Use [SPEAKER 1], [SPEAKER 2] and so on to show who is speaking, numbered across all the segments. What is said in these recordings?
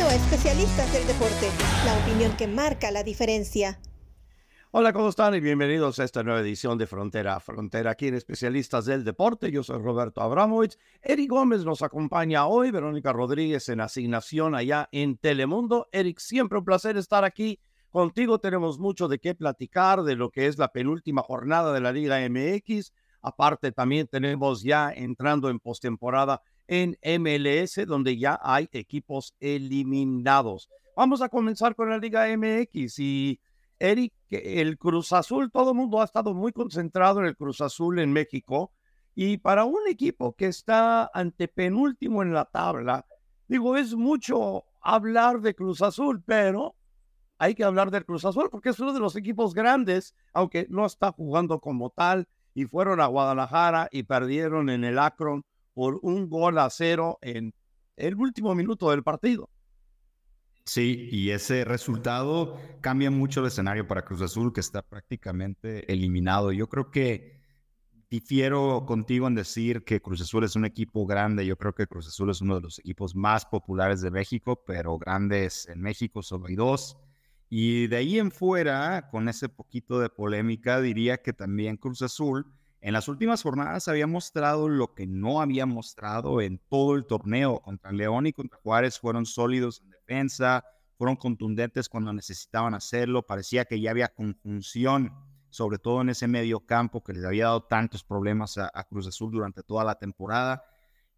[SPEAKER 1] A Especialistas del Deporte, la opinión que marca la diferencia.
[SPEAKER 2] Hola, ¿cómo están? Y bienvenidos a esta nueva edición de Frontera a Frontera aquí en Especialistas del Deporte. Yo soy Roberto Abramovich. Eric Gómez nos acompaña hoy, Verónica Rodríguez en asignación allá en Telemundo. Eric, siempre un placer estar aquí contigo. Tenemos mucho de qué platicar de lo que es la penúltima jornada de la Liga MX. Aparte, también tenemos ya entrando en postemporada en MLS, donde ya hay equipos eliminados. Vamos a comenzar con la Liga MX y Eric, el Cruz Azul, todo el mundo ha estado muy concentrado en el Cruz Azul en México y para un equipo que está antepenúltimo en la tabla, digo, es mucho hablar de Cruz Azul, pero hay que hablar del Cruz Azul porque es uno de los equipos grandes, aunque no está jugando como tal, y fueron a Guadalajara y perdieron en el Akron por un gol a cero en el último minuto del partido.
[SPEAKER 3] Sí, y ese resultado cambia mucho el escenario para Cruz Azul, que está prácticamente eliminado. Yo creo que difiero contigo en decir que Cruz Azul es un equipo grande. Yo creo que Cruz Azul es uno de los equipos más populares de México, pero grandes en México solo hay dos. Y de ahí en fuera, con ese poquito de polémica, diría que también Cruz Azul en las últimas jornadas había mostrado lo que no había mostrado en todo el torneo. Contra León y contra Juárez fueron sólidos en defensa, fueron contundentes cuando necesitaban hacerlo. Parecía que ya había conjunción, sobre todo en ese medio campo que les había dado tantos problemas a, a Cruz Azul durante toda la temporada.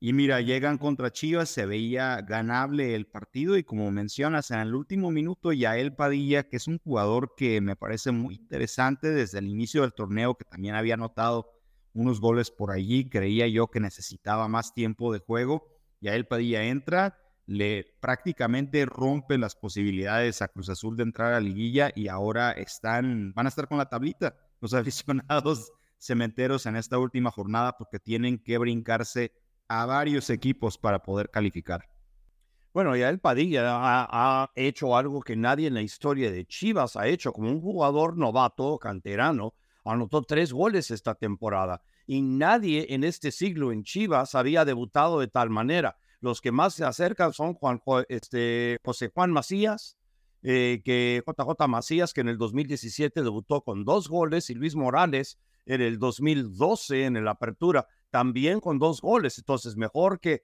[SPEAKER 3] Y mira, llegan contra Chivas, se veía ganable el partido y como mencionas, en el último minuto Yael Padilla, que es un jugador que me parece muy interesante desde el inicio del torneo, que también había anotado unos goles por allí, creía yo que necesitaba más tiempo de juego. Yael Padilla entra, le prácticamente rompe las posibilidades a Cruz Azul de entrar a liguilla y ahora están, van a estar con la tablita los aficionados cementeros en esta última jornada porque tienen que brincarse a varios equipos para poder calificar.
[SPEAKER 2] Bueno, ya el Padilla ha, hecho algo que nadie en la historia de Chivas ha hecho. Como un jugador novato, canterano, anotó tres goles esta temporada. Y nadie en este siglo en Chivas había debutado de tal manera. Los que más se acercan son Juan, este, José Juan Macías, eh, que JJ Macías, que en el 2017 debutó con dos goles, y Luis Morales en el 2012 en la apertura también con dos goles. Entonces, mejor que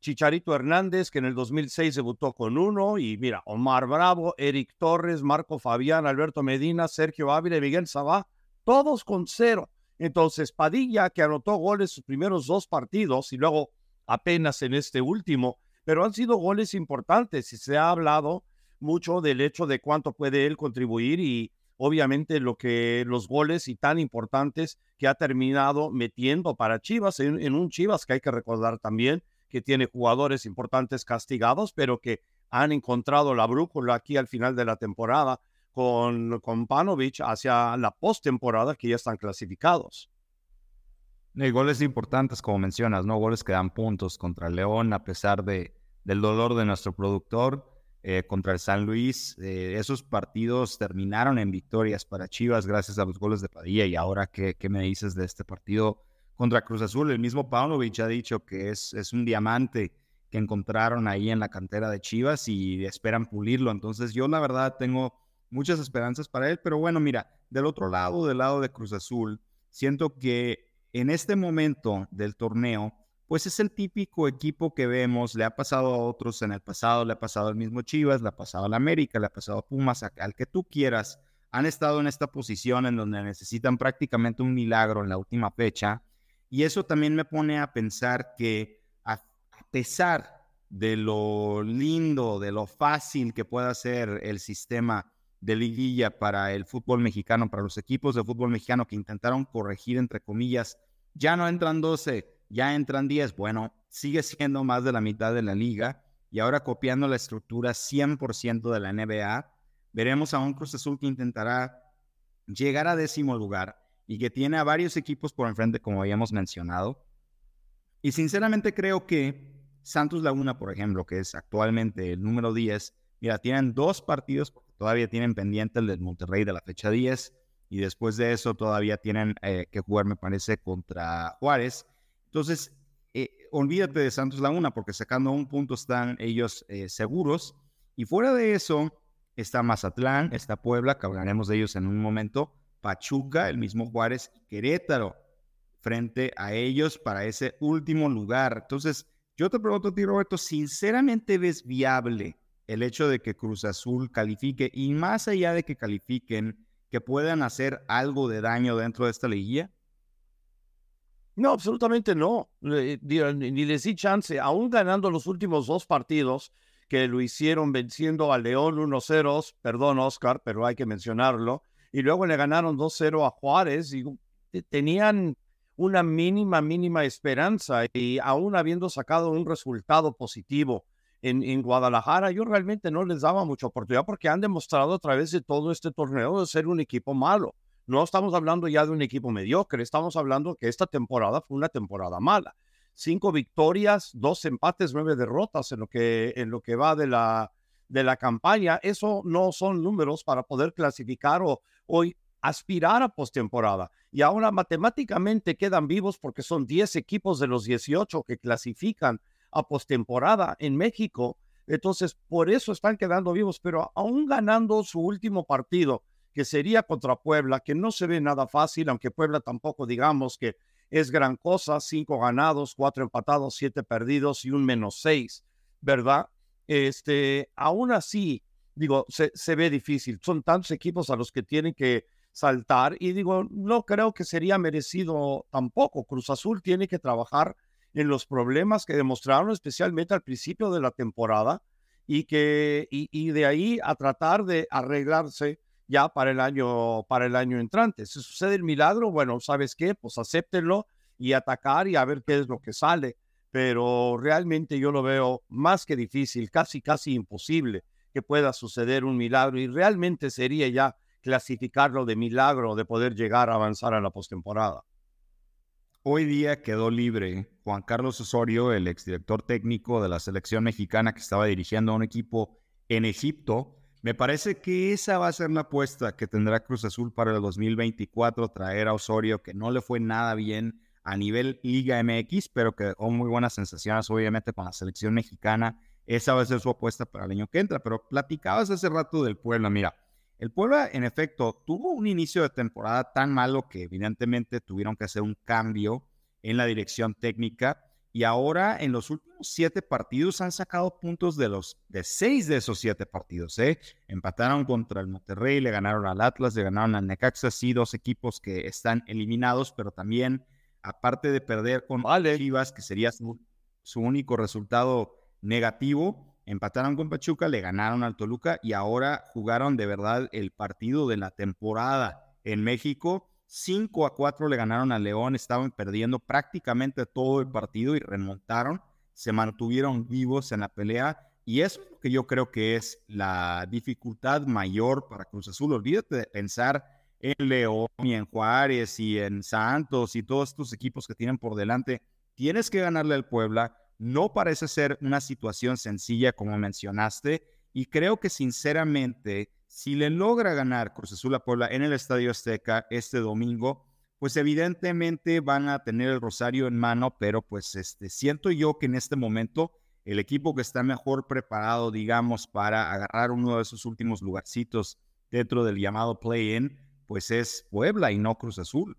[SPEAKER 2] Chicharito Hernández, que en el 2006 debutó con uno. Y mira, Omar Bravo, Eric Torres, Marco Fabián, Alberto Medina, Sergio Ávila y Miguel Sabá, todos con cero. Entonces, Padilla, que anotó goles sus primeros dos partidos y luego apenas en este último, pero han sido goles importantes y se ha hablado mucho del hecho de cuánto puede él contribuir y obviamente lo que los goles y tan importantes que ha terminado metiendo para Chivas, en, un Chivas que hay que recordar también que tiene jugadores importantes castigados, pero que han encontrado la brújula aquí al final de la temporada con, con Panovich hacia la postemporada que ya están clasificados.
[SPEAKER 3] Y goles importantes, como mencionas, ¿no? Goles que dan puntos contra León, a pesar de, del dolor de nuestro productor. Eh, contra el San Luis. Eh, esos partidos terminaron en victorias para Chivas gracias a los goles de Padilla. Y ahora, ¿qué, qué me dices de este partido contra Cruz Azul? El mismo Paunovic ha dicho que es, es un diamante que encontraron ahí en la cantera de Chivas y esperan pulirlo. Entonces yo la verdad tengo muchas esperanzas para él. Pero bueno, mira, del otro lado, del lado de Cruz Azul, siento que en este momento del torneo, pues es el típico equipo que vemos, le ha pasado a otros en el pasado, le ha pasado al mismo Chivas, le ha pasado al América, le ha pasado a Pumas, al que tú quieras, han estado en esta posición en donde necesitan prácticamente un milagro en la última fecha. Y eso también me pone a pensar que a, pesar de lo lindo, de lo fácil que pueda ser el sistema de liguilla para el fútbol mexicano, para los equipos de fútbol mexicano que intentaron corregir, entre comillas, ya no entran 12, ya entran 10, bueno, sigue siendo más de la mitad de la liga y ahora copiando la estructura 100% de la NBA, veremos a un Cruz Azul que intentará llegar a décimo lugar y que tiene a varios equipos por enfrente, como habíamos mencionado. Y sinceramente creo que Santos Laguna, por ejemplo, que es actualmente el número 10, mira, tienen dos partidos, todavía tienen pendiente el del Monterrey de la fecha 10, y después de eso todavía tienen eh, que jugar, me parece, contra Juárez. Entonces, eh, olvídate de Santos Laguna porque sacando un punto están ellos eh, seguros. Y fuera de eso, está Mazatlán, está Puebla, que hablaremos de ellos en un momento, Pachuca, el mismo Juárez Querétaro, frente a ellos para ese último lugar. Entonces, yo te pregunto a ti, Roberto, ¿sinceramente ves viable el hecho de que Cruz Azul califique y más allá de que califiquen, que puedan hacer algo de daño dentro de esta liguilla?
[SPEAKER 2] No, absolutamente no. Ni les di chance, aún ganando los últimos dos partidos que lo hicieron venciendo a León 1-0, perdón Oscar, pero hay que mencionarlo, y luego le ganaron 2-0 a Juárez y tenían una mínima, mínima esperanza y aún habiendo sacado un resultado positivo en, en, Guadalajara, yo realmente no les daba mucha oportunidad porque han demostrado a través de todo este torneo de ser un equipo malo. No estamos hablando ya de un equipo mediocre, estamos hablando que esta temporada fue una temporada mala. Cinco victorias, dos empates, nueve derrotas en lo que, en lo que va de la, de la campaña. Eso no son números para poder clasificar o, o aspirar a postemporada. Y ahora matemáticamente quedan vivos porque son 10 equipos de los 18 que clasifican a postemporada en México. Entonces, por eso están quedando vivos, pero aún ganando su último partido que sería contra Puebla, que no se ve nada fácil, aunque Puebla tampoco digamos que es gran cosa, cinco ganados, cuatro empatados, siete perdidos y un menos seis, ¿verdad? Este, aún así, digo, se, se ve difícil. Son tantos equipos a los que tienen que saltar y digo, no creo que sería merecido tampoco. Cruz Azul tiene que trabajar en los problemas que demostraron especialmente al principio de la temporada y que y, y de ahí a tratar de arreglarse ya para el año, para el año entrante. Si sucede el milagro, bueno, ¿sabes qué? Pues acéptenlo y atacar y a ver qué es lo que sale. Pero realmente yo lo veo más que difícil, casi, casi imposible que pueda suceder un milagro y realmente sería ya clasificarlo de milagro de poder llegar a avanzar a la postemporada.
[SPEAKER 3] Hoy día quedó libre Juan Carlos Osorio, el exdirector técnico de la selección mexicana que estaba dirigiendo a un equipo en Egipto, me parece que esa va a ser la apuesta que tendrá Cruz Azul para el 2024, traer a Osorio, que no le fue nada bien a nivel Liga MX, pero que dejó muy buenas sensaciones, obviamente, con la selección mexicana. Esa va a ser su apuesta para el año que entra. Pero platicabas hace rato del Puebla. Mira, el Puebla, en efecto, tuvo un inicio de temporada tan malo que evidentemente tuvieron que hacer un cambio en la dirección técnica y ahora en los últimos siete partidos han sacado puntos de los de seis de esos siete partidos. ¿eh? Empataron contra el Monterrey, le ganaron al Atlas, le ganaron al Necaxa, sí, dos equipos que están eliminados, pero también, aparte de perder con vale. Chivas, que sería su, su único resultado negativo, empataron con Pachuca, le ganaron al Toluca y ahora jugaron de verdad el partido de la temporada en México 5 a 4 le ganaron a León, estaban perdiendo prácticamente todo el partido y remontaron, se mantuvieron vivos en la pelea y eso es lo que yo creo que es la dificultad mayor para Cruz Azul. Olvídate de pensar en León y en Juárez y en Santos y todos estos equipos que tienen por delante. Tienes que ganarle al Puebla. No parece ser una situación sencilla como mencionaste y creo que sinceramente si le logra ganar Cruz Azul a Puebla en el Estadio Azteca este domingo, pues evidentemente van a tener el rosario en mano, pero pues este, siento yo que en este momento el equipo que está mejor preparado, digamos, para agarrar uno de esos últimos lugarcitos dentro del llamado play-in, pues es Puebla y no Cruz Azul.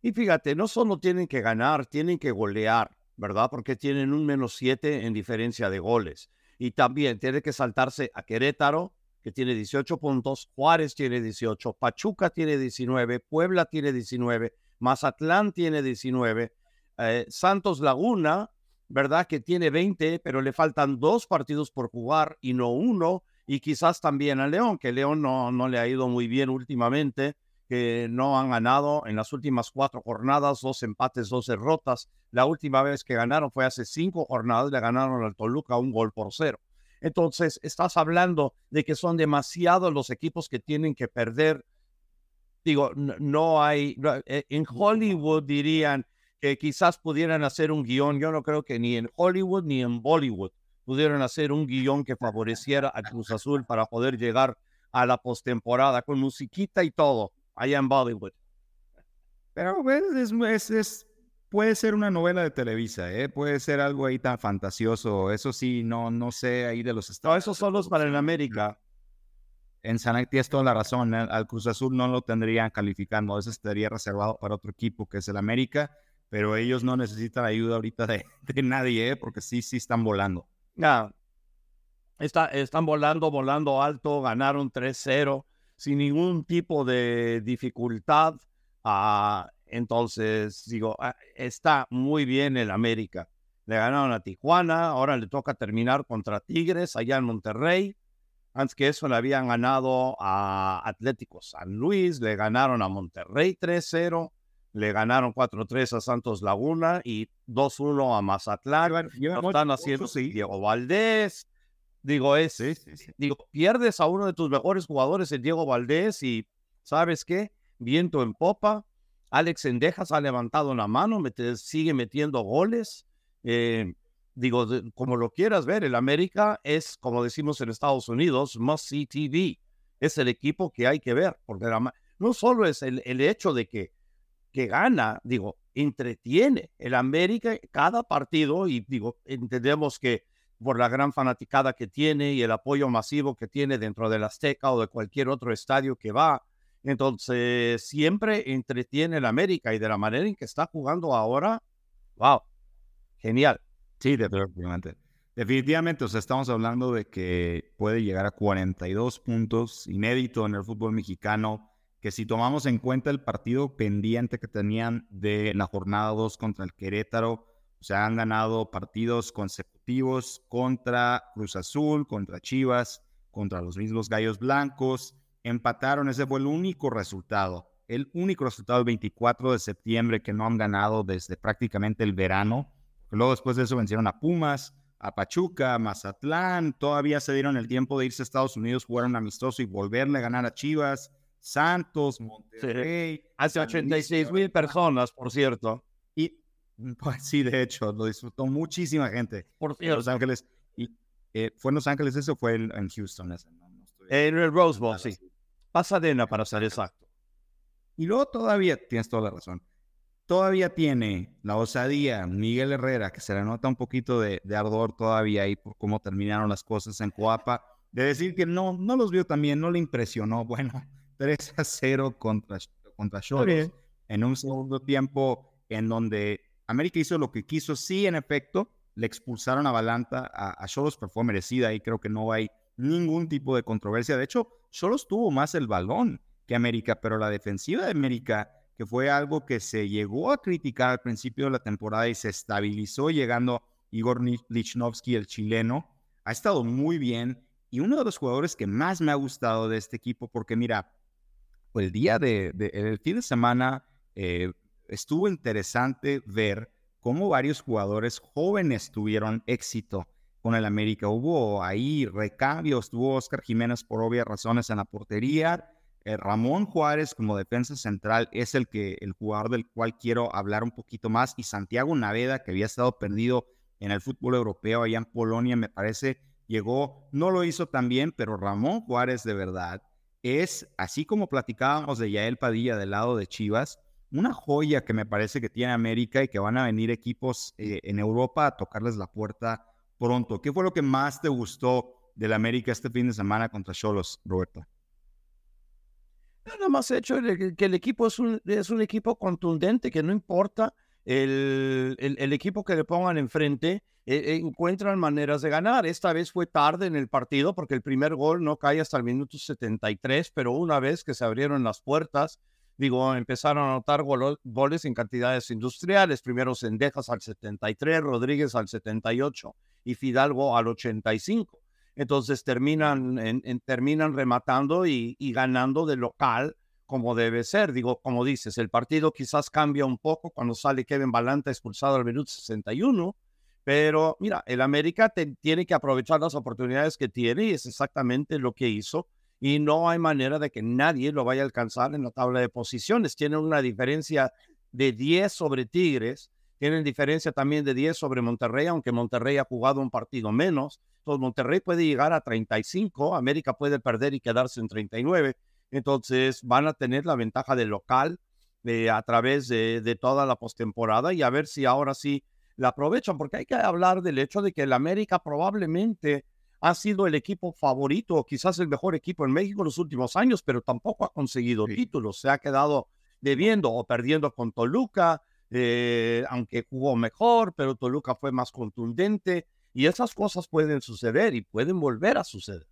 [SPEAKER 2] Y fíjate, no solo tienen que ganar, tienen que golear, ¿verdad? Porque tienen un menos siete en diferencia de goles. Y también tiene que saltarse a Querétaro, que tiene 18 puntos, Juárez tiene 18, Pachuca tiene 19, Puebla tiene 19, Mazatlán tiene 19, eh, Santos Laguna, ¿verdad? Que tiene 20, pero le faltan dos partidos por jugar y no uno, y quizás también a León, que León no, no le ha ido muy bien últimamente, que no han ganado en las últimas cuatro jornadas, dos empates, dos derrotas. La última vez que ganaron fue hace cinco jornadas, le ganaron al Toluca un gol por cero. Entonces, estás hablando de que son demasiados los equipos que tienen que perder. Digo, no hay, eh, en Hollywood dirían que quizás pudieran hacer un guion. Yo no creo que ni en Hollywood ni en Bollywood pudieran hacer un guion que favoreciera a Cruz Azul para poder llegar a la postemporada con musiquita y todo allá en Bollywood.
[SPEAKER 3] Pero pues, es, es, es, puede ser una novela de Televisa, ¿eh? puede ser algo ahí tan fantasioso. Eso sí, no, no sé ahí de los
[SPEAKER 2] estados. No, esos son los para el América.
[SPEAKER 3] En San tienes toda la razón. ¿eh? Al Cruz Azul no lo tendrían calificando. Eso estaría reservado para otro equipo que es el América. Pero ellos no necesitan ayuda ahorita de, nadie, ¿eh? porque sí, sí están volando.
[SPEAKER 2] Ya. Está, están volando, volando alto. Ganaron 3-0 sin ningún tipo de dificultad. Ah, entonces, digo, ah, está muy bien el América. Le ganaron a Tijuana, ahora le toca terminar contra Tigres allá en Monterrey. Antes que eso le habían ganado a Atlético San Luis, le ganaron a Monterrey 3-0, le ganaron 4-3 a Santos Laguna y 2-1 a Mazatlán. están haciendo Diego Valdés. Digo, es, digo, pierdes a uno de tus mejores jugadores, el Diego Valdés, y ¿sabes qué? Viento en popa, Alex Endejas ha levantado la mano, sigue metiendo goles. Eh, digo, como lo quieras ver, el América es, como decimos en Estados Unidos, must see TV. Es el equipo que hay que ver, porque no solo es el, hecho de que, que gana, digo, entretiene el América cada partido y digo, entendemos que por la gran fanaticada que tiene y el apoyo masivo que tiene dentro del Azteca o de cualquier otro estadio que va, entonces, siempre entretiene el América y de la manera en que está jugando ahora, wow, genial.
[SPEAKER 3] Sí, definitivamente. Definitivamente, o sea, estamos hablando de que puede llegar a 42 puntos, inédito en el fútbol mexicano, que si tomamos en cuenta el partido pendiente que tenían de la jornada 2 contra el Querétaro, o sea, han ganado partidos consecutivos contra Cruz Azul, contra Chivas, contra los mismos Gallos Blancos, empataron, ese fue el único resultado, el único resultado el 24 de septiembre que no han ganado desde prácticamente el verano. Luego después de eso vencieron a Pumas, a Pachuca, a Mazatlán, todavía se dieron el tiempo de irse a Estados Unidos, jugaron amistoso y volverle a ganar a Chivas, Santos, Monterrey.
[SPEAKER 2] Hace 86 mil personas, por cierto.
[SPEAKER 3] Pues, sí, de hecho, lo disfrutó muchísima gente.
[SPEAKER 2] Por cierto.
[SPEAKER 3] Los Ángeles. Y, eh, ¿Fue en Los Ángeles eso fue en Houston? Ese,
[SPEAKER 2] en el Rose Bowl, sí. Pasadena, para ser exacto.
[SPEAKER 3] Y luego todavía, tienes toda la razón, todavía tiene la osadía Miguel Herrera, que se le nota un poquito de, ardor todavía ahí por cómo terminaron las cosas en Coapa, de decir que no, no los vio también, no le impresionó. Bueno, 3 a 0 contra, contra en un segundo tiempo en donde América hizo lo que quiso. Sí, en efecto, le expulsaron a Balanta a, a Cholos, pero fue merecida y creo que no hay ningún tipo de controversia. De hecho, solo estuvo más el balón que América, pero la defensiva de América, que fue algo que se llegó a criticar al principio de la temporada y se estabilizó llegando Igor Lichnowsky, el chileno, ha estado muy bien. Y uno de los jugadores que más me ha gustado de este equipo, porque mira, el día de, el fin de semana eh, estuvo interesante ver cómo varios jugadores jóvenes tuvieron éxito con el América. Hubo ahí recambios, tuvo Oscar Jiménez por obvias razones en la portería. Eh, Ramón Juárez como defensa central es el que el jugador del cual quiero hablar un poquito más y Santiago Naveda que había estado perdido en el fútbol europeo allá en Polonia me parece llegó no lo hizo tan bien pero Ramón Juárez de verdad es así como platicábamos de Yael Padilla del lado de Chivas una joya que me parece que tiene América y que van a venir equipos eh, en Europa a tocarles la puerta pronto. ¿Qué fue lo que más te gustó del América este fin de semana contra Cholos, Roberto?
[SPEAKER 2] Nada más hecho que el equipo es un, es un equipo contundente, que no importa el, el, equipo que le pongan enfrente, e, encuentran maneras de ganar. Esta vez fue tarde en el partido porque el primer gol no cae hasta el minuto 73, pero una vez que se abrieron las puertas, digo, empezaron a anotar goles en cantidades industriales. Primero Sendejas al 73, Rodríguez al 78 y Fidalgo al 85. Entonces terminan, en, terminan rematando y, ganando de local como debe ser. Digo, como dices, el partido quizás cambia un poco cuando sale Kevin Balanta expulsado al minuto 61, pero mira, el América tiene que aprovechar las oportunidades que tiene y es exactamente lo que hizo y no hay manera de que nadie lo vaya a alcanzar en la tabla de posiciones. Tienen una diferencia de 10 sobre Tigres, tienen diferencia también de 10 sobre Monterrey, aunque Monterrey ha jugado un partido menos. Entonces Monterrey puede llegar a 35, América puede perder y quedarse en 39. Entonces van a tener la ventaja del local. eh, a través de, de toda la postemporada y a ver si ahora sí la aprovechan, porque hay que hablar del hecho de que el América probablemente ha sido el equipo favorito, quizás el mejor equipo en México en los últimos años, pero tampoco ha conseguido títulos, se ha quedado debiendo o perdiendo con Toluca, eh, aunque jugó mejor, pero Toluca fue más contundente y esas cosas pueden suceder y pueden volver a suceder.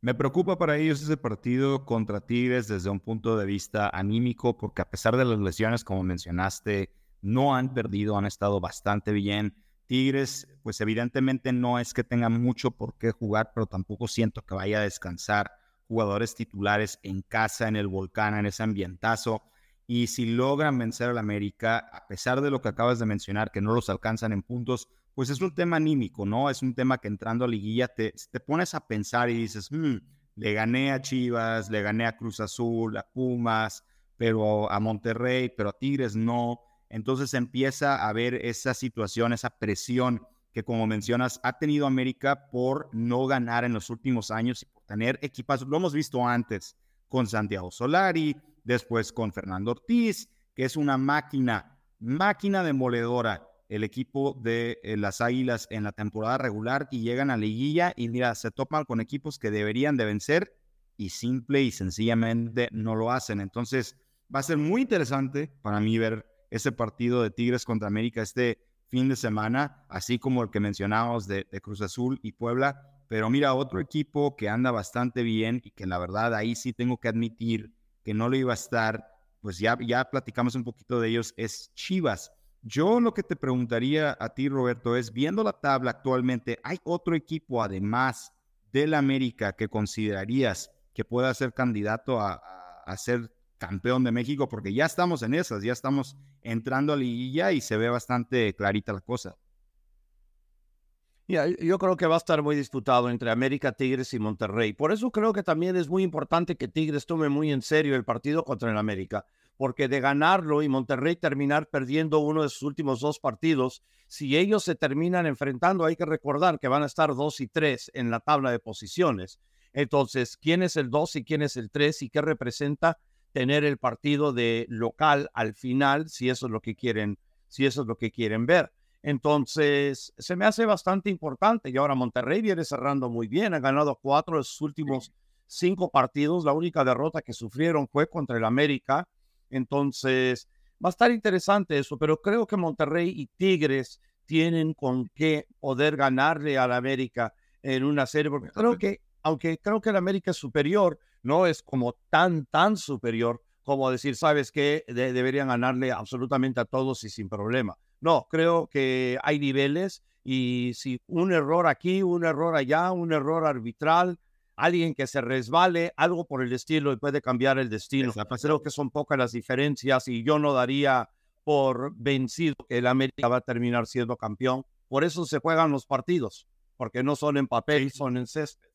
[SPEAKER 3] Me preocupa para ellos ese partido contra Tigres desde un punto de vista anímico, porque a pesar de las lesiones, como mencionaste, no han perdido, han estado bastante bien. Tigres, pues evidentemente no es que tenga mucho por qué jugar, pero tampoco siento que vaya a descansar jugadores titulares en casa, en el volcán, en ese ambientazo. Y si logran vencer al América, a pesar de lo que acabas de mencionar, que no los alcanzan en puntos, pues es un tema anímico, ¿no? Es un tema que entrando a liguilla te, te pones a pensar y dices, hmm, le gané a Chivas, le gané a Cruz Azul, a Pumas, pero a Monterrey, pero a Tigres no. Entonces empieza a haber esa situación, esa presión que como mencionas ha tenido América por no ganar en los últimos años y por tener equipas, lo hemos visto antes con Santiago Solari, después con Fernando Ortiz, que es una máquina, máquina demoledora el equipo de eh, las Águilas en la temporada regular y llegan a liguilla y mira, se topan con equipos que deberían de vencer y simple y sencillamente no lo hacen. Entonces va a ser muy interesante para mí ver ese partido de Tigres contra América este fin de semana, así como el que mencionábamos de, Cruz Azul y Puebla. Pero mira, otro equipo que anda bastante bien y que la verdad ahí sí tengo que admitir que no lo iba a estar, pues ya, ya platicamos un poquito de ellos, es Chivas. Yo lo que te preguntaría a ti, Roberto, es, viendo la tabla actualmente, ¿hay otro equipo además del América que considerarías que pueda ser candidato a, a ser campeón de México, porque ya estamos en esas, ya estamos entrando a liguilla y se ve bastante clarita la cosa.
[SPEAKER 2] yo creo que va a estar muy disputado entre América, Tigres y Monterrey. Por eso creo que también es muy importante que Tigres tome muy en serio el partido contra el América, porque de ganarlo y Monterrey terminar perdiendo uno de sus últimos dos partidos, si ellos se terminan enfrentando, hay que recordar que van a estar dos y tres en la tabla de posiciones. Entonces, ¿quién es el dos y quién es el tres y qué representa? Tener el partido de local al final, si eso es lo que quieren, si eso es lo que quieren ver. Entonces, se me hace bastante importante. Y ahora Monterrey viene cerrando muy bien. Ha ganado cuatro de sus últimos cinco partidos. La única derrota que sufrieron fue contra el América. Entonces, va a estar interesante eso. Pero creo que Monterrey y Tigres tienen con qué poder ganarle al América en una serie. Porque creo que, aunque creo que el América es superior, no es como tan, tan superior como decir, sabes que deberían ganarle absolutamente a todos y sin problema. No, creo que hay niveles y si un error aquí, un error allá, un error arbitral, alguien que se resbale, algo por el estilo y puede cambiar el destino. Creo que son pocas las diferencias y yo no daría por vencido que el América va a terminar siendo campeón. Por eso se juegan los partidos, porque no son en papel, son en césped.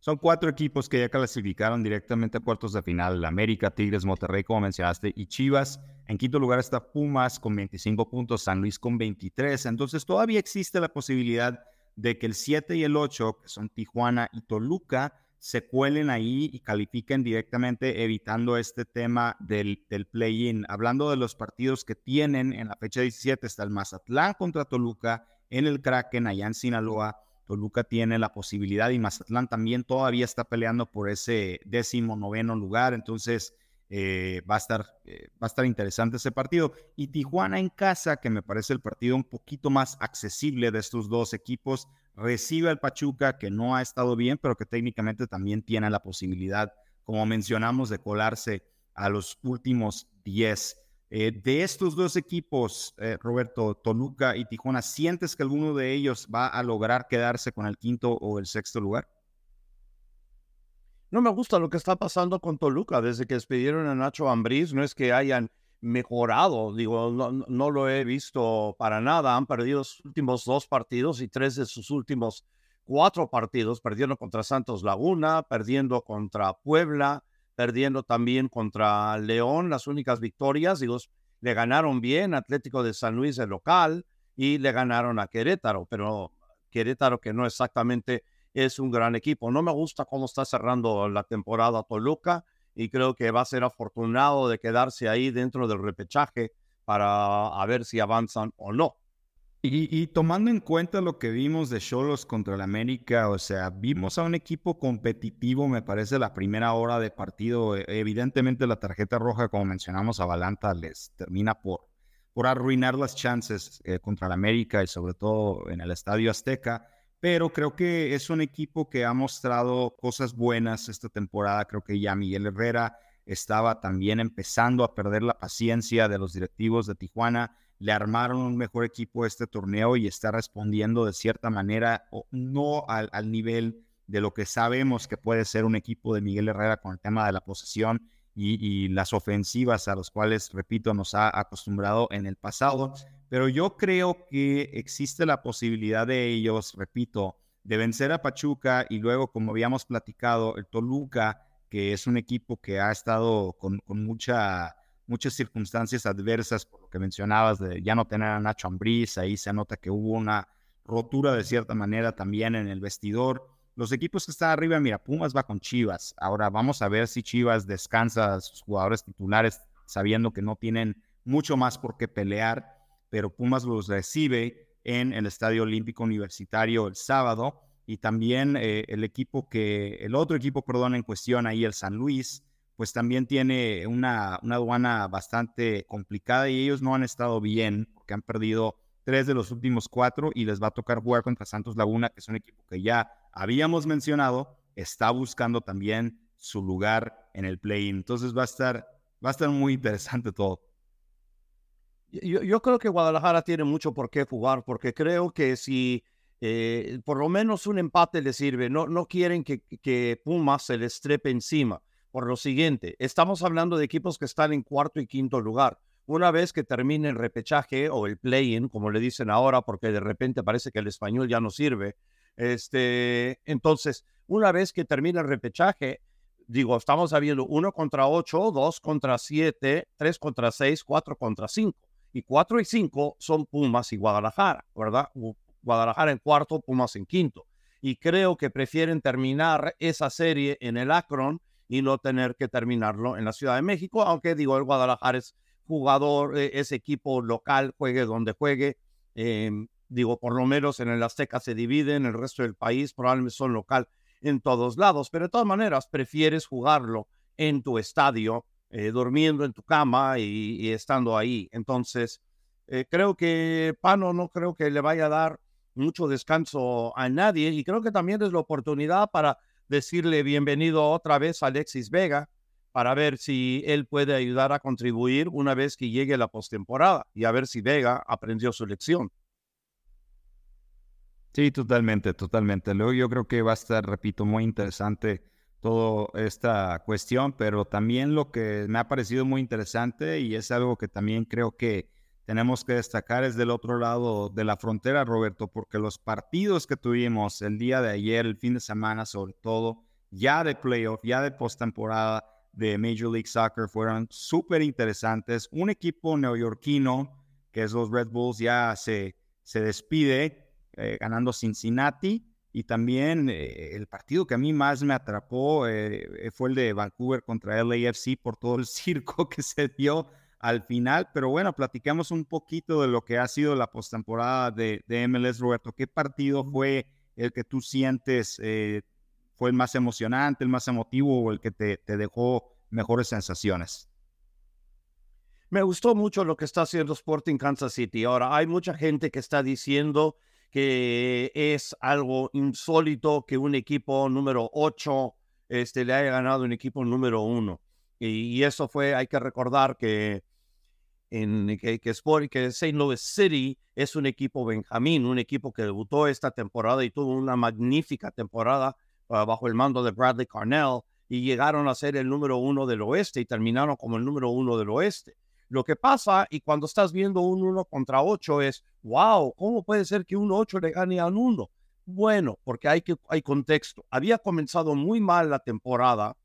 [SPEAKER 3] Son cuatro equipos que ya clasificaron directamente a cuartos de final. América, Tigres, Monterrey, como mencionaste, y Chivas. En quinto lugar está Pumas con 25 puntos, San Luis con 23. Entonces todavía existe la posibilidad de que el 7 y el 8, que son Tijuana y Toluca, se cuelen ahí y califiquen directamente, evitando este tema del, del play-in. Hablando de los partidos que tienen en la fecha 17, está el Mazatlán contra Toluca, en el Kraken, allá en Sinaloa Toluca tiene la posibilidad y Mazatlán también todavía está peleando por ese décimo noveno lugar, entonces eh, va, a estar, eh, va a estar interesante ese partido. Y Tijuana en casa, que me parece el partido un poquito más accesible de estos dos equipos, recibe al Pachuca, que no ha estado bien, pero que técnicamente también tiene la posibilidad, como mencionamos, de colarse a los últimos 10 eh, de estos dos equipos, eh, Roberto, Toluca y Tijuana, ¿sientes que alguno de ellos va a lograr quedarse con el quinto o el sexto lugar?
[SPEAKER 2] No me gusta lo que está pasando con Toluca desde que despidieron a Nacho Ambriz. No es que hayan mejorado, digo, no, no, lo he visto para nada. Han perdido sus últimos dos partidos y tres de sus últimos cuatro partidos. Perdieron contra Santos Laguna, perdiendo contra Puebla, perdiendo también contra León las únicas victorias. Digo, le ganaron bien Atlético de San Luis el local y le ganaron a Querétaro, pero Querétaro que no exactamente es un gran equipo. No me gusta cómo está cerrando la temporada Toluca y creo que va a ser afortunado de quedarse ahí dentro del repechaje para a ver si avanzan o no.
[SPEAKER 3] Y, tomando en cuenta lo que vimos de Cholos contra el América, o sea, vimos a un equipo competitivo, me parece, la primera hora de partido. E, evidentemente la tarjeta roja, como mencionamos, a Balanta les termina por, por arruinar las chances eh, contra el América y sobre todo en el Estadio Azteca. Pero creo que es un equipo que ha mostrado cosas buenas esta temporada. Creo que ya Miguel Herrera estaba también empezando a perder la paciencia de los directivos de Tijuana le armaron un mejor equipo este torneo y está respondiendo de cierta manera, no al, nivel de lo que sabemos que puede ser un equipo de Miguel Herrera con el tema de la posesión y, las ofensivas a las cuales, repito, nos ha acostumbrado en el pasado. Pero yo creo que existe la posibilidad de ellos, repito, de vencer a Pachuca y luego, como habíamos platicado, el Toluca, que es un equipo que ha estado con mucha muchas circunstancias adversas, por lo que mencionabas, de ya no tener a Nacho Ambriz, ahí se nota que hubo una rotura de cierta manera también en el vestidor. Los equipos que están arriba, mira, Pumas va con Chivas. Ahora vamos a ver si Chivas descansa a sus jugadores titulares sabiendo que no tienen mucho más por qué pelear, pero Pumas los recibe en el Estadio Olímpico Universitario el sábado y también eh, el equipo que, el otro equipo, perdón, en cuestión ahí, el San Luis, pues también tiene una, una aduana bastante complicada y ellos no han estado bien porque han perdido tres de los últimos cuatro y les va a tocar jugar contra Santos Laguna, que es un equipo que ya habíamos mencionado, está buscando también su lugar en el play-in. Entonces va a estar, va a estar muy interesante todo.
[SPEAKER 2] Yo, creo que Guadalajara tiene mucho por qué jugar, porque creo que si eh, por lo menos un empate le sirve, no, no quieren que, que Pumas se les trepe encima por lo siguiente, estamos hablando de equipos que están en cuarto y quinto lugar. Una vez que termine el repechaje o el play-in, como le dicen ahora, porque de repente parece que el español ya no sirve, este, entonces, una vez que termine el repechaje, digo, estamos habiendo uno contra ocho, dos contra siete, tres contra seis, cuatro contra cinco. Y cuatro y cinco son Pumas y Guadalajara, ¿verdad? Guadalajara en cuarto, Pumas en quinto. Y creo que prefieren terminar esa serie en el Akron y no tener que terminarlo en la Ciudad de México, aunque digo, el Guadalajara es jugador, eh, ese equipo local, juegue donde juegue. Em, digo, por lo menos en el Azteca se divide, en el resto del país probablemente son local en todos lados, pero de todas maneras prefieres jugarlo en tu estadio, eh, durmiendo en tu cama y, estando ahí. Entonces, eh, creo que Pano no creo que le vaya a dar mucho descanso a nadie y creo que también es la oportunidad para decirle bienvenido otra vez a Alexis Vega para ver si él puede ayudar a contribuir una vez que llegue la postemporada y a ver si Vega aprendió su lección.
[SPEAKER 3] Sí, totalmente, totalmente. Luego yo creo que va a estar, repito, muy interesante toda esta cuestión, pero también lo que me ha parecido muy interesante y es algo que también creo que tenemos que destacar es del otro lado de la frontera, Roberto, porque los partidos que tuvimos el día de ayer, el fin de semana sobre todo, ya de playoff, ya de postemporada de Major League Soccer, fueron súper interesantes. Un equipo neoyorquino, que es los Red Bulls, ya se, se despide eh, ganando Cincinnati. Y también eh, el partido que a mí más me atrapó eh, fue el de Vancouver contra LAFC por todo el circo que se dio al final. Pero bueno, platicamos un poquito de lo que ha sido la postemporada de, de MLS, Roberto. ¿Qué partido fue el que tú sientes eh, fue el más emocionante, el más emotivo o el que te, te dejó mejores sensaciones?
[SPEAKER 2] Me gustó mucho lo que está haciendo Sporting Kansas City. Ahora, hay mucha gente que está diciendo que es algo insólito que un equipo número 8 este, le haya ganado un equipo número 1. Y, eso fue, hay que recordar que, en, que, que, Sport, que St. Louis City es un equipo Benjamín, un equipo que debutó esta temporada y tuvo una magnífica temporada ah, bajo el mando de Bradley Carnell y llegaron a ser el número uno del oeste y terminaron como el número uno del oeste. Lo que pasa, y cuando estás viendo un uno contra ocho, es, wow, ¿cómo puede ser que un ocho le gane a un uno? Bueno, porque hay, que, hay contexto. Había comenzado muy mal la temporada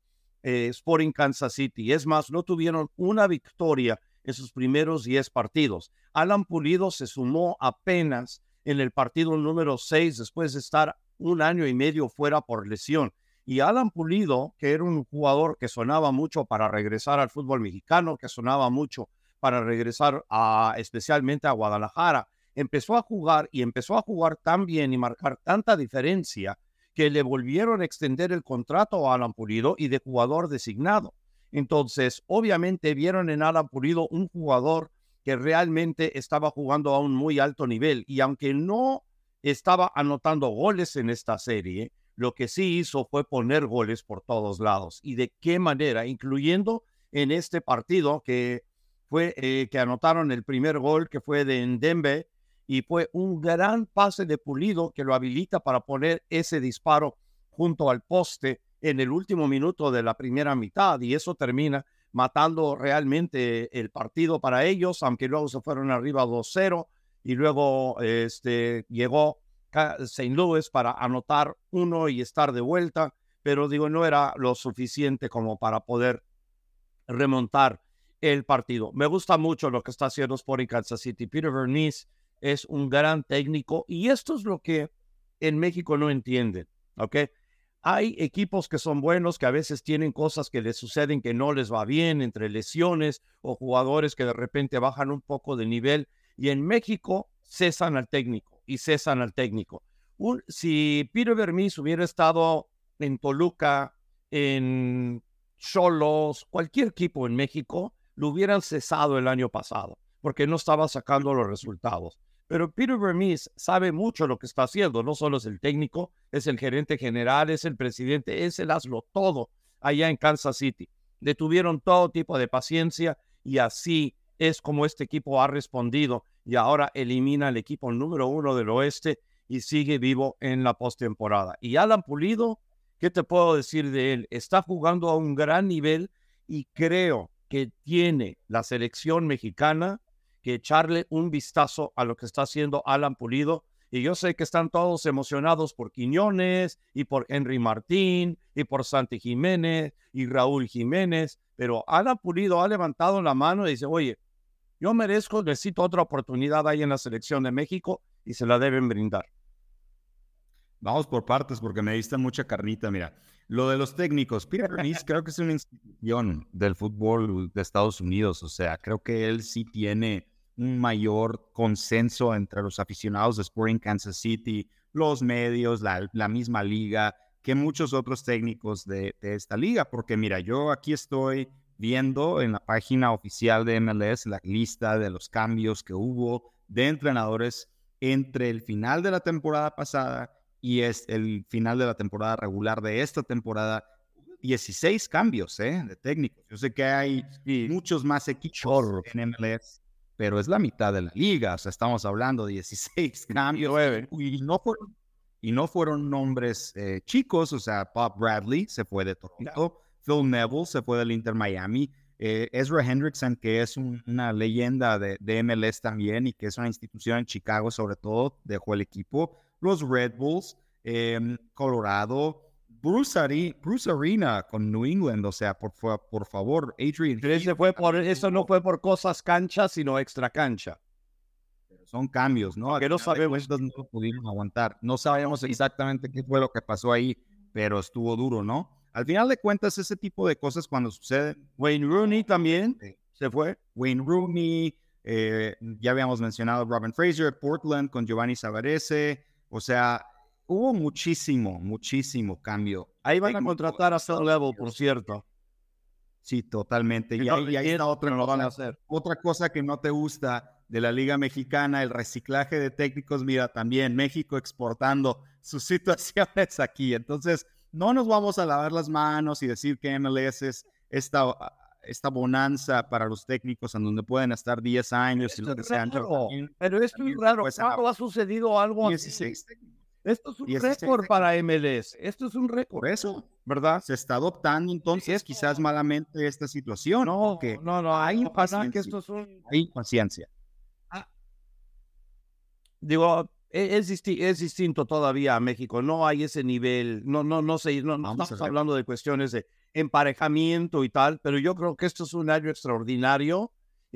[SPEAKER 2] eh, Sporting Kansas City. Es más, no tuvieron una victoria en sus primeros 10 partidos. Alan Pulido se sumó apenas en el partido número 6 después de estar un año y medio fuera por lesión. Y Alan Pulido, que era un jugador que sonaba mucho para regresar al fútbol mexicano, que sonaba mucho para regresar a, especialmente a Guadalajara, empezó a jugar y empezó a jugar tan bien y marcar tanta diferencia que le volvieron a extender el contrato a Alan Pulido y de jugador designado. Entonces, obviamente vieron en Alan Pulido un jugador que realmente estaba jugando a un muy alto nivel y aunque no estaba anotando goles en esta serie, lo que sí hizo fue poner goles por todos lados. ¿Y de qué manera? Incluyendo en este partido que fue eh, que anotaron el primer gol que fue de Endembe y fue un gran pase de Pulido que lo habilita para poner ese disparo junto al poste en el último minuto de la primera mitad y eso termina matando realmente el partido para ellos, aunque luego se fueron arriba 2-0 y luego este, llegó St. Louis para anotar uno y estar de vuelta, pero digo, no era lo suficiente como para poder remontar el partido. Me gusta mucho lo que está haciendo Sporting Kansas City. Peter Vernice es un gran técnico y esto es lo que en México no entienden, ¿ok? Hay equipos que son buenos, que a veces tienen cosas que les suceden que no les va bien, entre lesiones o jugadores que de repente bajan un poco de nivel. Y en México cesan al técnico y cesan al técnico. si Peter Vermis hubiera estado en Toluca, en Cholos, cualquier equipo en México, lo hubieran cesado el año pasado, porque no estaba sacando los resultados. Pero Peter Vermees sabe mucho lo que está haciendo. No solo es el técnico, es el gerente general, es el presidente, es el hazlo todo allá en Kansas City. Detuvieron todo tipo de paciencia y así es como este equipo ha respondido y ahora elimina al equipo número uno del oeste y sigue vivo en la postemporada. Y Alan Pulido, ¿qué te puedo decir de él? Está jugando a un gran nivel y creo que tiene la selección mexicana que echarle un vistazo a lo que está haciendo Alan Pulido. Y yo sé que están todos emocionados por Quiñones y por Henry Martín y por Santi Jiménez y Raúl Jiménez, pero Alan Pulido ha levantado la mano y dice, oye, yo merezco, necesito otra oportunidad ahí en la selección de México y se la deben brindar.
[SPEAKER 3] Vamos por partes porque me diste mucha carnita, mira. Lo de los técnicos, Peter creo que es una institución del fútbol de Estados Unidos, o sea, creo que él sí tiene un mayor consenso entre los aficionados de Sporting Kansas City, los medios, la, misma liga, que muchos otros técnicos de, esta liga. Porque mira, yo aquí estoy viendo en la página oficial de MLS la lista de los cambios que hubo de entrenadores entre el final de la temporada pasada y es el final de la temporada regular de esta temporada. 16 cambios ¿eh? de técnicos. Yo sé que hay muchos más equipos en MLS pero es la mitad de la liga. O sea, estamos hablando de 16 cambios. Y no fueron, y no fueron nombres eh, chicos. O sea, Bob Bradley se fue de Toronto. Phil Neville se fue del Inter Miami. Eh, Ezra Hendrickson, que es una leyenda de, de, MLS también y que es una institución en Chicago, sobre todo, dejó el equipo. Los Red Bulls, em, Colorado, Bruce, Arena con New England, o sea, por, por favor, Adrian.
[SPEAKER 2] Pero fue por, eso no fue por cosas cancha, sino extra cancha.
[SPEAKER 3] son cambios, ¿no?
[SPEAKER 2] Que no sabemos.
[SPEAKER 3] No pudieron aguantar. No sabemos exactamente qué fue lo que pasó ahí, pero estuvo duro, ¿no? Al final de cuentas, ese tipo de cosas cuando suceden.
[SPEAKER 2] Wayne Rooney también se fue.
[SPEAKER 3] Wayne Rooney, eh, ya habíamos mencionado Robin Fraser, Portland con Giovanni Savarese, o sea, hubo muchísimo, muchísimo cambio.
[SPEAKER 2] Ahí van a contratar a Phil Level, por cierto.
[SPEAKER 3] Sí, totalmente. Y, ahí, está otra, lo van a hacer. otra cosa que no te gusta de la Liga Mexicana, el reciclaje de técnicos. Mira, también México exportando sus situaciones aquí. Entonces, no nos vamos a lavar las manos y decir que MLS es esta, esta bonanza para los técnicos en donde pueden estar 10 años y lo que sean.
[SPEAKER 2] Pero es muy raro. Pues, ¿Cuándo ha sucedido algo
[SPEAKER 3] 16 técnicos.
[SPEAKER 2] Esto es un récord para MLS. Esto es un récord.
[SPEAKER 3] Por eso, ¿verdad? Se está adoptando entonces quizás malamente esta situación.
[SPEAKER 2] No, no, no. Hay
[SPEAKER 3] que esto es un... Hay paciencia. Ah.
[SPEAKER 2] Digo, e, es, es, distinto todavía a México. No hay ese nivel. No, no, no sé. No, estamos hablando de cuestiones de emparejamiento y tal, pero yo creo que esto es un año extraordinario.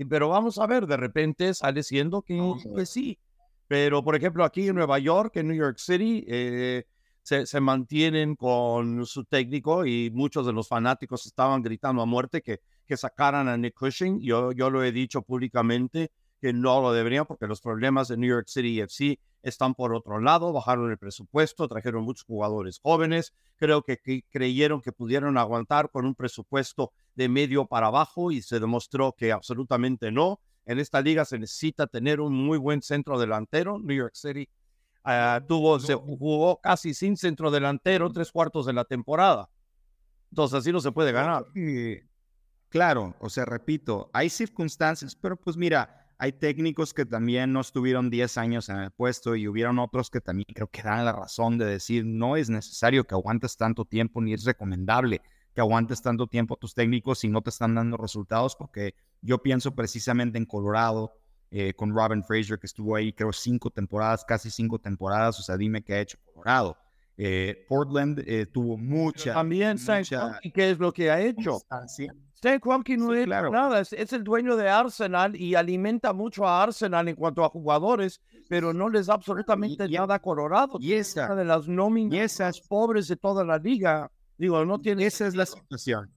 [SPEAKER 2] Pero vamos a ver, de repente sale siendo que, que sí pero, por ejemplo, aquí en Nueva York, en New York City, eh, se, mantienen con su técnico y muchos de los fanáticos estaban gritando a muerte que, que sacaran a Nick Cushing. Yo, yo lo he dicho públicamente que no lo deberían porque los problemas de New York City FC están por otro lado, bajaron el presupuesto, trajeron muchos jugadores jóvenes, creo que, creyeron que pudieron aguantar con un presupuesto de medio para abajo y se demostró que absolutamente no. En esta liga se necesita tener un muy buen centro delantero. New York City ah, tuvo, se jugó casi sin centro delantero tres cuartos de la temporada. Entonces así no se puede ganar.
[SPEAKER 3] Claro, o sea, repito, hay circunstancias, pero pues mira, hay técnicos que también no estuvieron 10 años en el puesto y hubieron otros que también creo que dan la razón de decir no es necesario que aguantes tanto tiempo ni es recomendable que aguantes tanto tiempo tus técnicos si no te están dando resultados porque yo pienso precisamente en Colorado eh, con Robin Fraser que estuvo ahí creo cinco temporadas, casi cinco temporadas, o sea, dime qué ha hecho Colorado. Eh, Portland eh, tuvo mucha...
[SPEAKER 2] también. ¿qué es lo que ha hecho? Stan Kroenke no es nada, es, el dueño de Arsenal y alimenta mucho a Arsenal en cuanto a jugadores, pero no les da absolutamente nada a Colorado. Y esa, una de las nóminas pobres de toda la liga. Digo, no tiene.
[SPEAKER 3] Esa es la situación.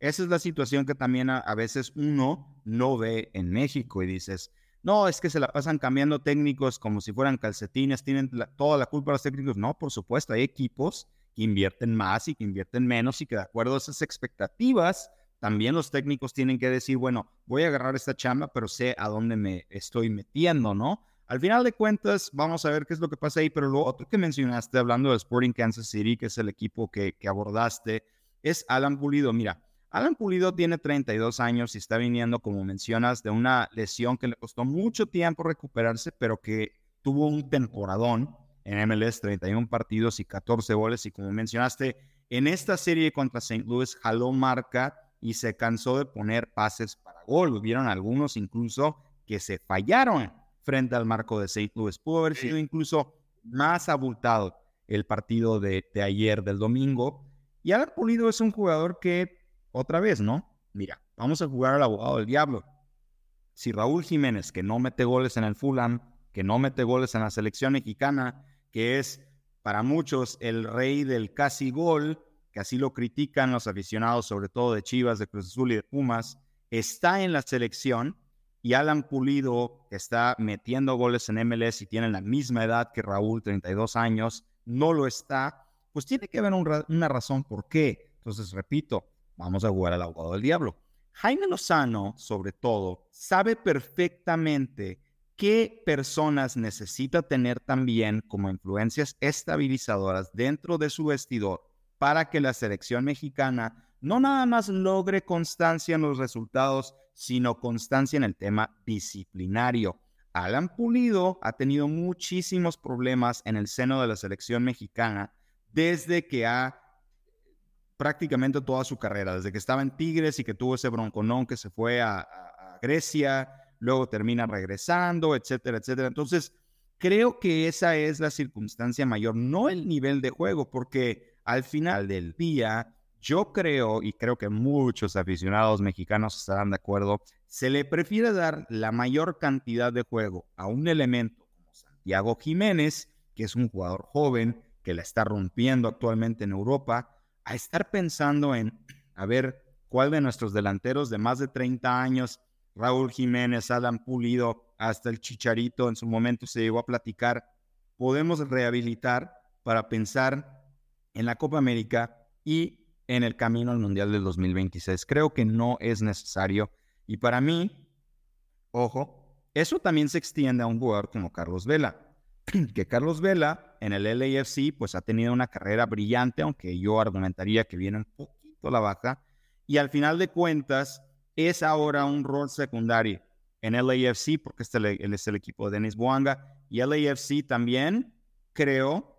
[SPEAKER 3] Esa es la situación que también a, veces uno no ve en México y dices, no, es que se la pasan cambiando técnicos como si fueran calcetines, tienen toda la culpa los técnicos. No, por supuesto, hay equipos que invierten más y que invierten menos y que de acuerdo a esas expectativas también los técnicos tienen que decir, bueno, voy a agarrar esta chamba, pero sé a dónde me estoy metiendo, ¿no? Al final de cuentas, vamos a ver qué es lo que pasa ahí, pero lo otro que mencionaste, hablando de Sporting Kansas City, que es el equipo que, abordaste, es Alan Pulido. Mira, Alan Pulido tiene 32 años y está viniendo, como mencionas, de una lesión que le costó mucho tiempo recuperarse, pero que tuvo un temporadón en MLS, 31 partidos y 14 goles. Y como mencionaste, en esta serie contra St. Louis jaló marca y se cansó de poner pases para gol. Hubieron algunos incluso que se fallaron frente al marco de St. Louis. Pudo haber sido incluso más abultado el partido de, ayer, del domingo. Y Alan Pulido es un jugador que, otra vez, ¿no? Mira, vamos a jugar al abogado del diablo. Si Raúl Jiménez, que no mete goles en el Fulham, que no mete goles en la selección mexicana, que es para muchos el rey del casi gol, que así lo critican los aficionados, sobre todo de Chivas, de Cruz Azul y de Pumas, está en la selección y Alan Pulido, está metiendo goles en MLS y tiene la misma edad que Raúl, 32 años, no lo está, pues tiene que haber una razón por qué. Entonces, repito, vamos a jugar al abogado del diablo. Jaime Lozano, sobre todo, sabe perfectamente qué personas necesita tener también como influencias estabilizadoras dentro de su vestidor para que la selección mexicana no nada más logre constancia en los resultados, sino constancia en el tema disciplinario. Alan Pulido ha tenido muchísimos problemas en el seno de la selección mexicana desde que ha prácticamente toda su carrera, desde que estaba en Tigres y que tuvo ese bronconón que se fue a, a Grecia, luego termina regresando, etcétera, etcétera. Entonces, creo que esa es la circunstancia mayor, no el nivel de juego, porque al final del día, yo creo, y creo que muchos aficionados mexicanos estarán de acuerdo, se le prefiere dar la mayor cantidad de juego a un elemento como Santiago Jiménez, que es un jugador joven que la está rompiendo actualmente en Europa, a estar pensando en, a ver, cuál de nuestros delanteros de más de 30 años, Raúl Jiménez, Alan Pulido, hasta el Chicharito en su momento se llegó a platicar, podemos rehabilitar para pensar en la Copa América y en el camino al Mundial del 2026. Creo que no es necesario. Y para mí, ojo, eso también se extiende a un jugador como Carlos Vela. Que Carlos Vela en el LAFC pues ha tenido una carrera brillante, aunque yo argumentaría que viene un poquito la baja. Y al final de cuentas es ahora un rol secundario en LAFC porque este él es el equipo de Denis Boanga. Y LAFC también creo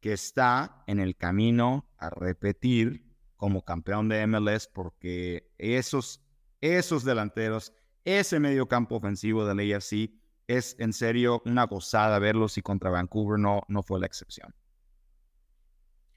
[SPEAKER 3] que está en el camino a repetir como campeón de MLS porque esos, esos delanteros, ese medio campo ofensivo del AFC es en serio una gozada verlos y contra Vancouver no, no fue la excepción.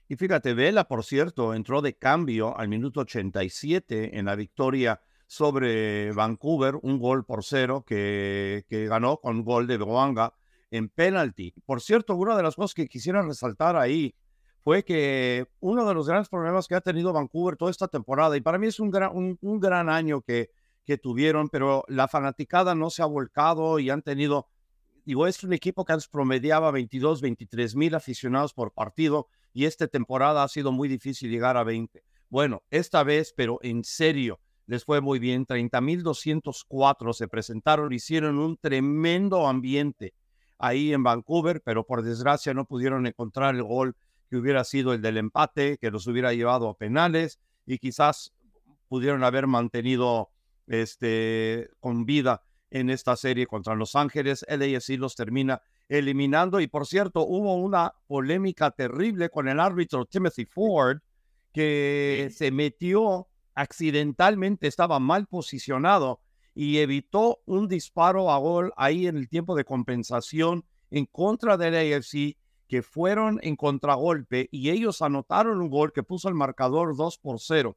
[SPEAKER 2] Y fíjate, Vela, por cierto, entró de cambio al minuto 87 en la victoria sobre Vancouver, un gol por cero que, que ganó con gol de Boanga en penalty. Por cierto, una de las cosas que quisiera resaltar ahí fue que uno de los grandes problemas que ha tenido Vancouver toda esta temporada, y para mí es un gran, un, gran año que, que tuvieron, pero la fanaticada no se ha volcado y han tenido, digo, es un equipo que antes promediaba 22, 23 mil aficionados por partido y esta temporada ha sido muy difícil llegar a 20. Bueno, esta vez, pero en serio, les fue muy bien. 30.204 se presentaron, hicieron un tremendo ambiente ahí en Vancouver, pero por desgracia no pudieron encontrar el gol que hubiera sido el del empate, que los hubiera llevado a penales y quizás pudieron haber mantenido este, con vida en esta serie contra Los Ángeles. LAFC los termina eliminando y por cierto hubo una polémica terrible con el árbitro Timothy Ford que se metió accidentalmente, estaba mal posicionado y evitó un disparo a gol ahí en el tiempo de compensación en contra del AFC que fueron en contragolpe y ellos anotaron un gol que puso el marcador 2 por 0,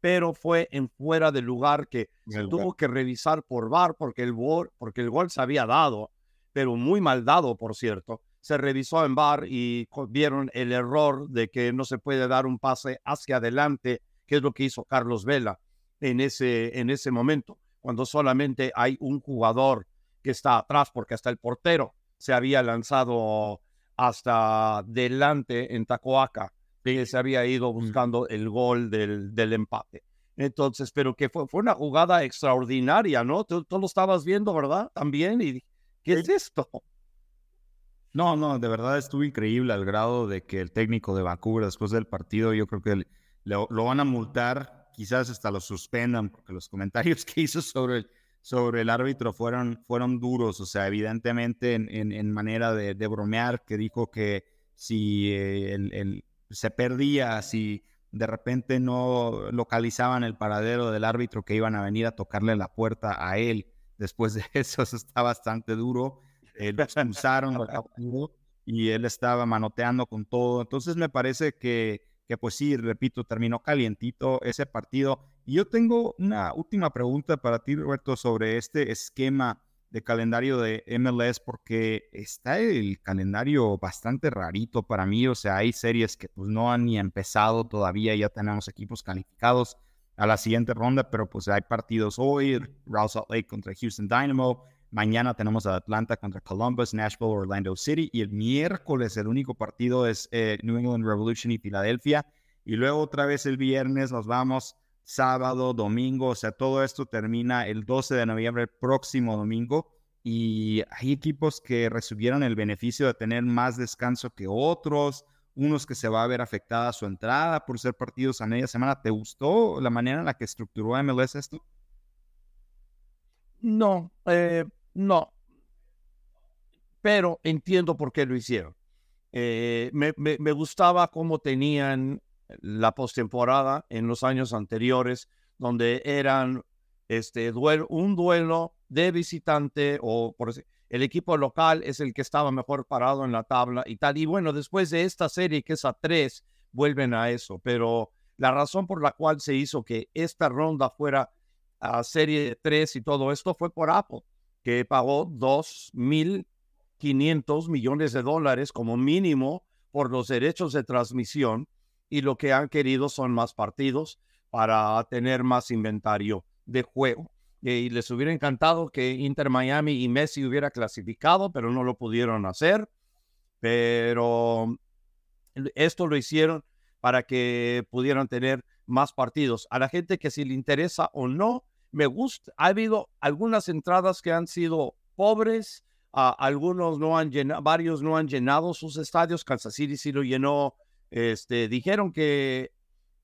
[SPEAKER 2] pero fue en fuera de lugar que se tuvo que revisar por VAR porque el gol, porque el gol se había dado, pero muy mal dado, por cierto. Se revisó en VAR y vieron el error de que no se puede dar un pase hacia adelante, que es lo que hizo Carlos Vela en ese, en ese momento cuando solamente hay un jugador que está atrás, porque hasta el portero se había lanzado hasta delante en Tacoaca, que se había ido buscando el gol del, del empate. Entonces, pero que fue, fue una jugada extraordinaria, ¿no? Tú, tú, lo estabas viendo, ¿verdad? También, y ¿qué es esto?
[SPEAKER 3] No, no, de verdad estuvo increíble al grado de que el técnico de Vancouver después del partido, yo creo que lo van a multar quizás hasta lo suspendan, porque los comentarios que hizo sobre el, sobre el árbitro fueron, fueron duros, o sea, evidentemente en, en, manera de, de, bromear, que dijo que si eh, el, se perdía, si de repente no localizaban el paradero del árbitro que iban a venir a tocarle la puerta a él. Después de eso, eso está bastante duro. Eh, lo expulsaron y él estaba manoteando con todo. Entonces me parece que que pues sí, repito, terminó calientito ese partido. Y yo tengo una última pregunta para ti, Roberto, sobre este esquema de calendario de MLS, porque está el calendario bastante rarito para mí. O sea, hay series que pues no han ni empezado todavía, ya tenemos equipos calificados a la siguiente ronda, pero pues hay partidos hoy, Salt Lake contra Houston Dynamo, Mañana tenemos a Atlanta contra Columbus, Nashville, Orlando City. Y el miércoles el único partido es eh, New England Revolution y Filadelfia. Y luego otra vez el viernes nos vamos sábado, domingo. O sea, todo esto termina el 12 de noviembre, el próximo domingo. Y hay equipos que recibieron el beneficio de tener más descanso que otros. Unos que se va a ver afectada su entrada por ser partidos a media semana. ¿Te gustó la manera en la que estructuró MLS esto?
[SPEAKER 2] No, eh, no, pero entiendo por qué lo hicieron. Eh, me, me, gustaba cómo tenían la postemporada en los años anteriores, donde eran este, duelo, un duelo de visitante o por el equipo local es el que estaba mejor parado en la tabla y tal. Y bueno, después de esta serie que es a tres, vuelven a eso. Pero la razón por la cual se hizo que esta ronda fuera a serie de tres y todo esto fue por Apple que pagó 2.500 millones de dólares como mínimo por los derechos de transmisión y lo que han querido son más partidos para tener más inventario de juego. Y les hubiera encantado que Inter Miami y Messi hubiera clasificado, pero no lo pudieron hacer. Pero esto lo hicieron para que pudieran tener más partidos. A la gente que si le interesa o no, me gusta, ha habido algunas entradas que han sido pobres, algunos no han llenado, varios no han llenado sus estadios, Kansas City sí lo llenó, este, dijeron que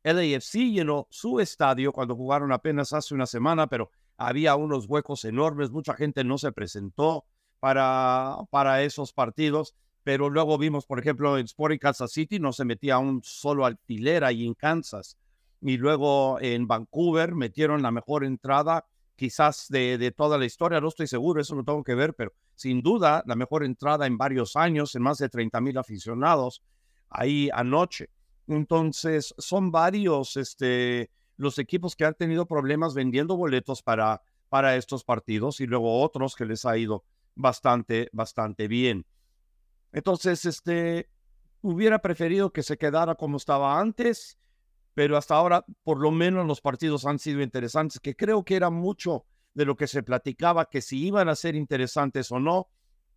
[SPEAKER 2] LAFC llenó su estadio cuando jugaron apenas hace una semana, pero había unos huecos enormes, mucha gente no se presentó para, para esos partidos, pero luego vimos, por ejemplo, en Sporting Kansas City no se metía un solo alfiler ahí en Kansas y luego en Vancouver metieron la mejor entrada quizás de, de, toda la historia, no estoy seguro, eso lo tengo que ver, pero sin duda la mejor entrada en varios años, en más de 30 mil aficionados ahí anoche. Entonces, son varios este, los equipos que han tenido problemas vendiendo boletos para, para estos partidos y luego otros que les ha ido bastante, bastante bien. Entonces, este, hubiera preferido que se quedara como estaba antes, pero hasta ahora por lo menos los partidos han sido interesantes, que creo que era mucho de lo que se platicaba, que si iban a ser interesantes o no,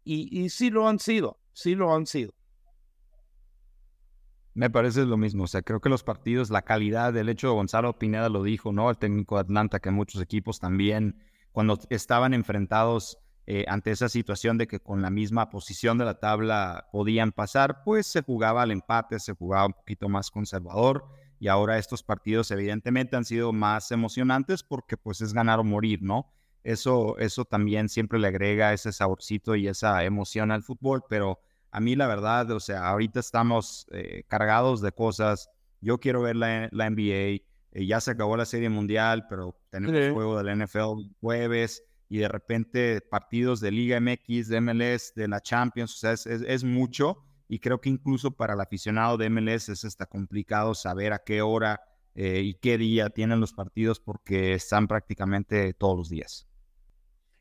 [SPEAKER 2] y, sí lo han sido, sí lo han sido.
[SPEAKER 3] Me parece lo mismo, o sea, creo que los partidos, la calidad, del hecho, Gonzalo Pineda lo dijo, ¿no? El técnico de Atlanta, que muchos equipos también, cuando estaban enfrentados eh, ante esa situación de que con la misma posición de la tabla podían pasar, pues se jugaba al empate, se jugaba un poquito más conservador y ahora estos partidos evidentemente han sido más emocionantes porque pues es ganar o morir, ¿no? Eso, eso también siempre le agrega ese saborcito y esa emoción al fútbol, pero a mí la verdad, o sea, ahorita estamos eh, cargados de cosas. Yo quiero ver la, NBA. Eh, ya se acabó la Serie Mundial, pero tenemos el juego del NFL jueves y de repente partidos de Liga MX, de MLS, de la Champions, o sea, es, mucho y creo que incluso para el aficionado de MLS es hasta complicado saber a qué hora eh, y qué día tienen los partidos porque están prácticamente todos los días.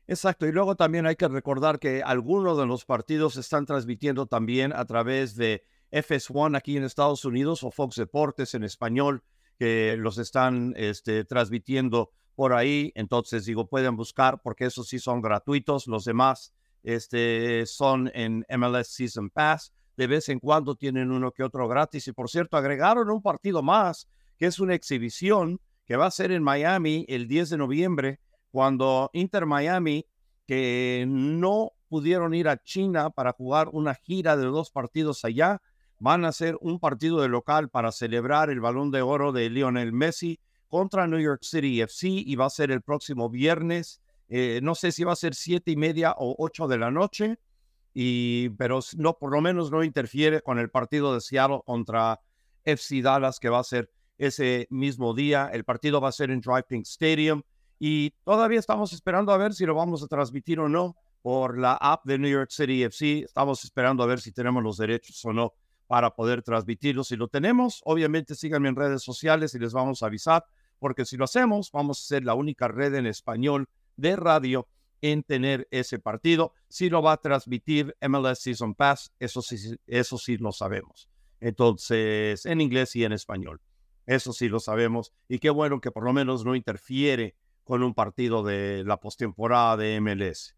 [SPEAKER 2] Exacto, y luego también hay que recordar que algunos de los partidos se están transmitiendo también a través de FS1 aquí en Estados Unidos o Fox Deportes en español, que los están este, transmitiendo por ahí. Entonces, digo, pueden buscar porque esos sí son gratuitos. Los demás este, son en MLS Season Pass. De vez en cuando tienen uno que otro gratis. Y por cierto, agregaron un partido más, que es una exhibición que va a ser en Miami el 10 de noviembre, cuando Inter Miami, que no pudieron ir a China para jugar una gira de dos partidos allá, van a hacer un partido de local para celebrar el balón de oro de Lionel Messi contra New York City FC y va a ser el próximo viernes. Eh, no sé si va a ser siete y media o ocho de la noche, y, pero no, por lo menos no interfiere con el partido de Seattle contra FC Dallas que va a ser ese mismo día. El partido va a ser en Drive Pink Stadium y todavía estamos esperando a ver si lo vamos a transmitir o no por la app de New York City FC. Estamos esperando a ver si tenemos los derechos o no para poder transmitirlo. Si lo tenemos, obviamente síganme en redes sociales y les vamos a avisar porque si lo hacemos, vamos a ser la única red en español de radio en tener ese partido. Si lo va a transmitir MLS Season Pass, eso sí, eso sí lo sabemos. Entonces, en inglés y en español. Eso sí lo sabemos. Y qué bueno que por lo menos no interfiere con un partido de la postemporada de MLS.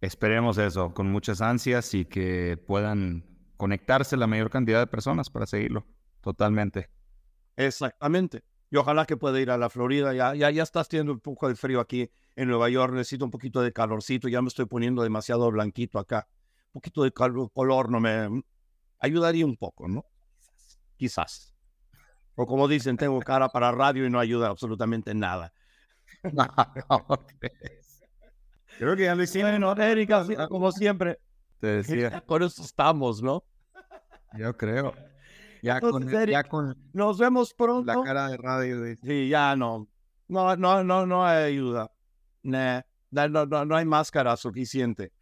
[SPEAKER 3] Esperemos eso, con muchas ansias y que puedan conectarse la mayor cantidad de personas para seguirlo. Totalmente.
[SPEAKER 2] Exactamente. Y ojalá que pueda ir a la Florida. Ya, ya, ya estás teniendo un poco de frío aquí en Nueva York. Necesito un poquito de calorcito. Ya me estoy poniendo demasiado blanquito acá. Un poquito de color no me ayudaría un poco, ¿no? Quizás. O como dicen, tengo cara para radio y no ayuda absolutamente nada.
[SPEAKER 3] Creo que ya lo hicimos.
[SPEAKER 2] Bueno, Erika, como siempre.
[SPEAKER 3] Te decía.
[SPEAKER 2] Por eso estamos, ¿no?
[SPEAKER 3] Yo creo. Ya, con, ya con
[SPEAKER 2] nos vemos pronto.
[SPEAKER 3] La cara de radio.
[SPEAKER 2] Sí, ya no. No, no, no, no hay ayuda. no, no, no hay máscara suficiente.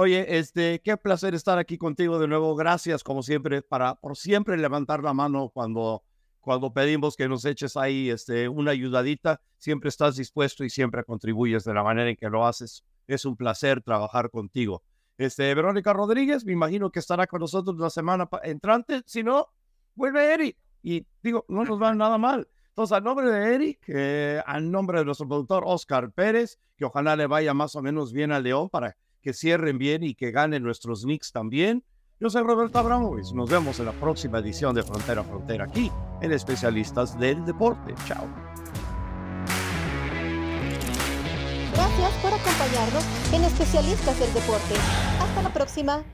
[SPEAKER 2] Oye, este, qué placer estar aquí contigo de nuevo. Gracias, como siempre, para por siempre levantar la mano cuando, cuando pedimos que nos eches ahí este, una ayudadita. Siempre estás dispuesto y siempre contribuyes de la manera en que lo haces. Es un placer trabajar contigo. Este, Verónica Rodríguez, me imagino que estará con nosotros la semana entrante. Si no, vuelve Eric. Y digo, no nos va nada mal. Entonces, al nombre de Eric, eh, al nombre de nuestro productor Oscar Pérez, que ojalá le vaya más o menos bien al León para que cierren bien y que ganen nuestros Knicks también. Yo soy Roberto Abramovich. Nos vemos en la próxima edición de Frontera a Frontera aquí en Especialistas del Deporte. Chao.
[SPEAKER 1] Gracias por acompañarnos en Especialistas del Deporte. Hasta la próxima.